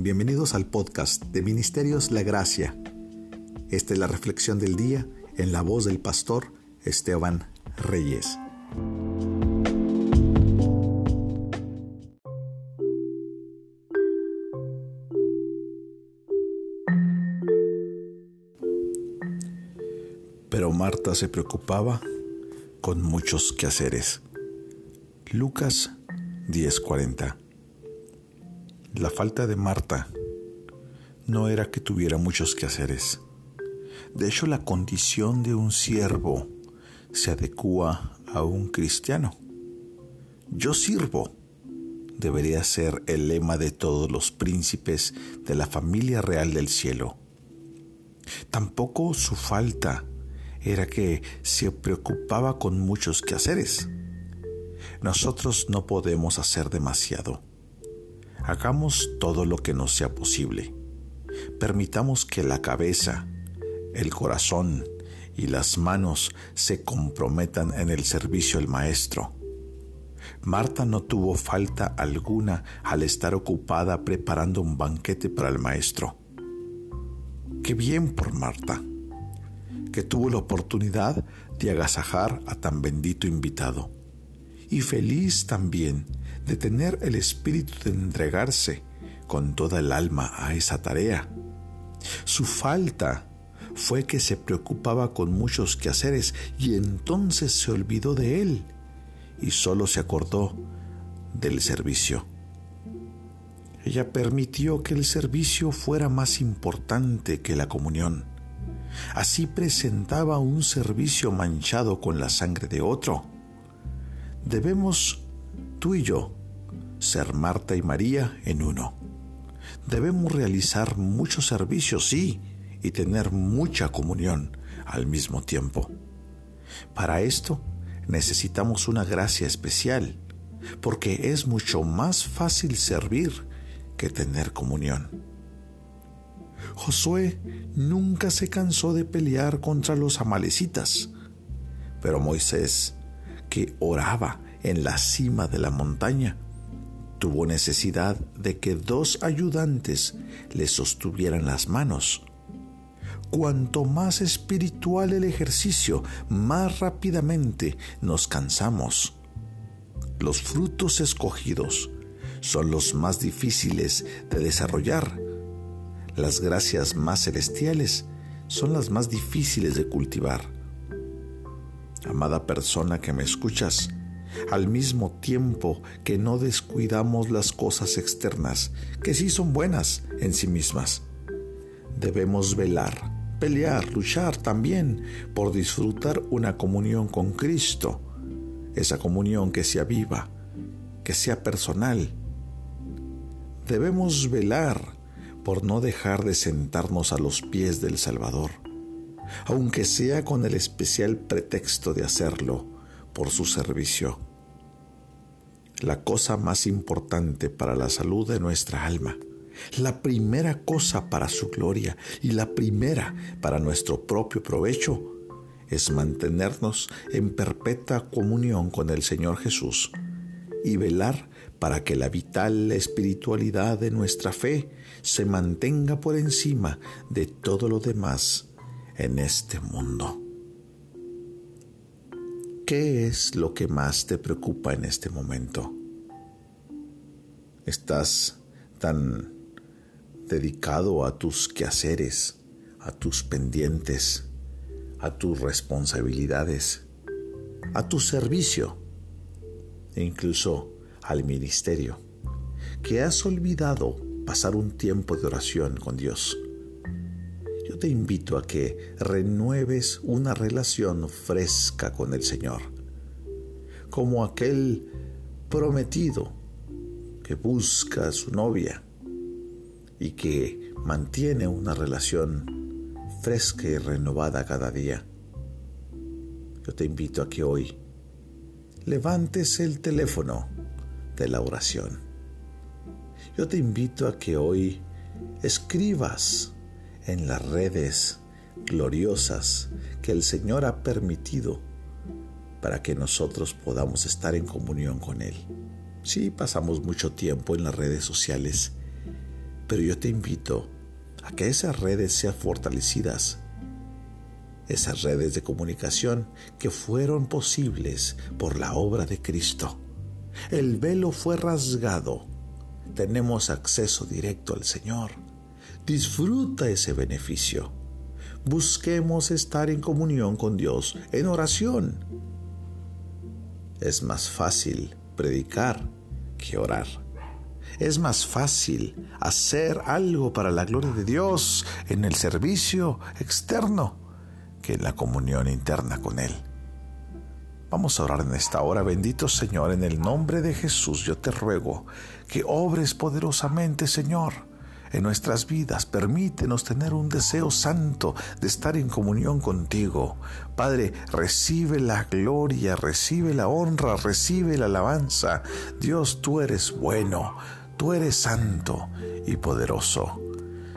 Bienvenidos al podcast de Ministerios La Gracia. Esta es la reflexión del día en la voz del pastor Esteban Reyes. Pero Marta se preocupaba con muchos quehaceres. Lucas 10:40 La falta de Marta no era que tuviera muchos quehaceres. De hecho, la condición de un siervo se adecua a un cristiano. Yo sirvo debería ser el lema de todos los príncipes de la familia real del cielo. Tampoco su falta era que se preocupaba con muchos quehaceres. Nosotros no podemos hacer demasiado. Hagamos todo lo que nos sea posible. Permitamos que la cabeza, el corazón y las manos se comprometan en el servicio al Maestro. Marta no tuvo falta alguna al estar ocupada preparando un banquete para el Maestro. Qué bien por Marta, que tuvo la oportunidad de agasajar a tan bendito invitado y feliz también de tener el espíritu de entregarse con toda el alma a esa tarea. Su falta fue que se preocupaba con muchos quehaceres y entonces se olvidó de él y solo se acordó del servicio. Ella permitió que el servicio fuera más importante que la comunión. Así presentaba un servicio manchado con la sangre de otro Debemos, tú y yo, ser Marta y María en uno. Debemos realizar muchos servicios, sí, y tener mucha comunión al mismo tiempo. Para esto necesitamos una gracia especial, porque es mucho más fácil servir que tener comunión. Josué nunca se cansó de pelear contra los amalecitas, pero Moisés que oraba en la cima de la montaña, tuvo necesidad de que dos ayudantes le sostuvieran las manos. Cuanto más espiritual el ejercicio, más rápidamente nos cansamos. Los frutos escogidos son los más difíciles de desarrollar. Las gracias más celestiales son las más difíciles de cultivar amada persona que me escuchas, al mismo tiempo que no descuidamos las cosas externas, que sí son buenas en sí mismas. Debemos velar, pelear, luchar también por disfrutar una comunión con Cristo, esa comunión que sea viva, que sea personal. Debemos velar por no dejar de sentarnos a los pies del Salvador aunque sea con el especial pretexto de hacerlo por su servicio. La cosa más importante para la salud de nuestra alma, la primera cosa para su gloria y la primera para nuestro propio provecho, es mantenernos en perpetua comunión con el Señor Jesús y velar para que la vital espiritualidad de nuestra fe se mantenga por encima de todo lo demás en este mundo. ¿Qué es lo que más te preocupa en este momento? ¿Estás tan dedicado a tus quehaceres, a tus pendientes, a tus responsabilidades, a tu servicio e incluso al ministerio, que has olvidado pasar un tiempo de oración con Dios? Yo te invito a que renueves una relación fresca con el Señor, como aquel prometido que busca a su novia y que mantiene una relación fresca y renovada cada día. Yo te invito a que hoy levantes el teléfono de la oración. Yo te invito a que hoy escribas en las redes gloriosas que el Señor ha permitido para que nosotros podamos estar en comunión con Él. Sí, pasamos mucho tiempo en las redes sociales, Pero yo te invito a que esas redes sean fortalecidas. Esas redes de comunicación que fueron posibles por la obra de Cristo. El velo fue rasgado. Tenemos acceso directo al Señor. Disfruta ese beneficio. Busquemos estar en comunión con Dios en oración. Es más fácil predicar que orar. Es más fácil hacer algo para la gloria de Dios en el servicio externo que en la comunión interna con Él. Vamos a orar en esta hora, bendito Señor, en el nombre de Jesús yo te ruego que obres poderosamente, Señor, en nuestras vidas. Permítenos tener un deseo santo de estar en comunión contigo. Padre, recibe la gloria, recibe la honra, recibe la alabanza. Dios, tú eres bueno, tú eres santo y poderoso.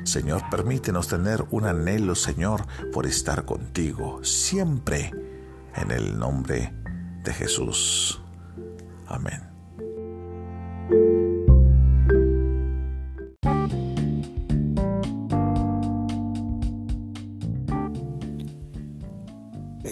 Señor, permítenos tener un anhelo, Señor, por estar contigo, siempre, en el nombre de Jesús. Amén.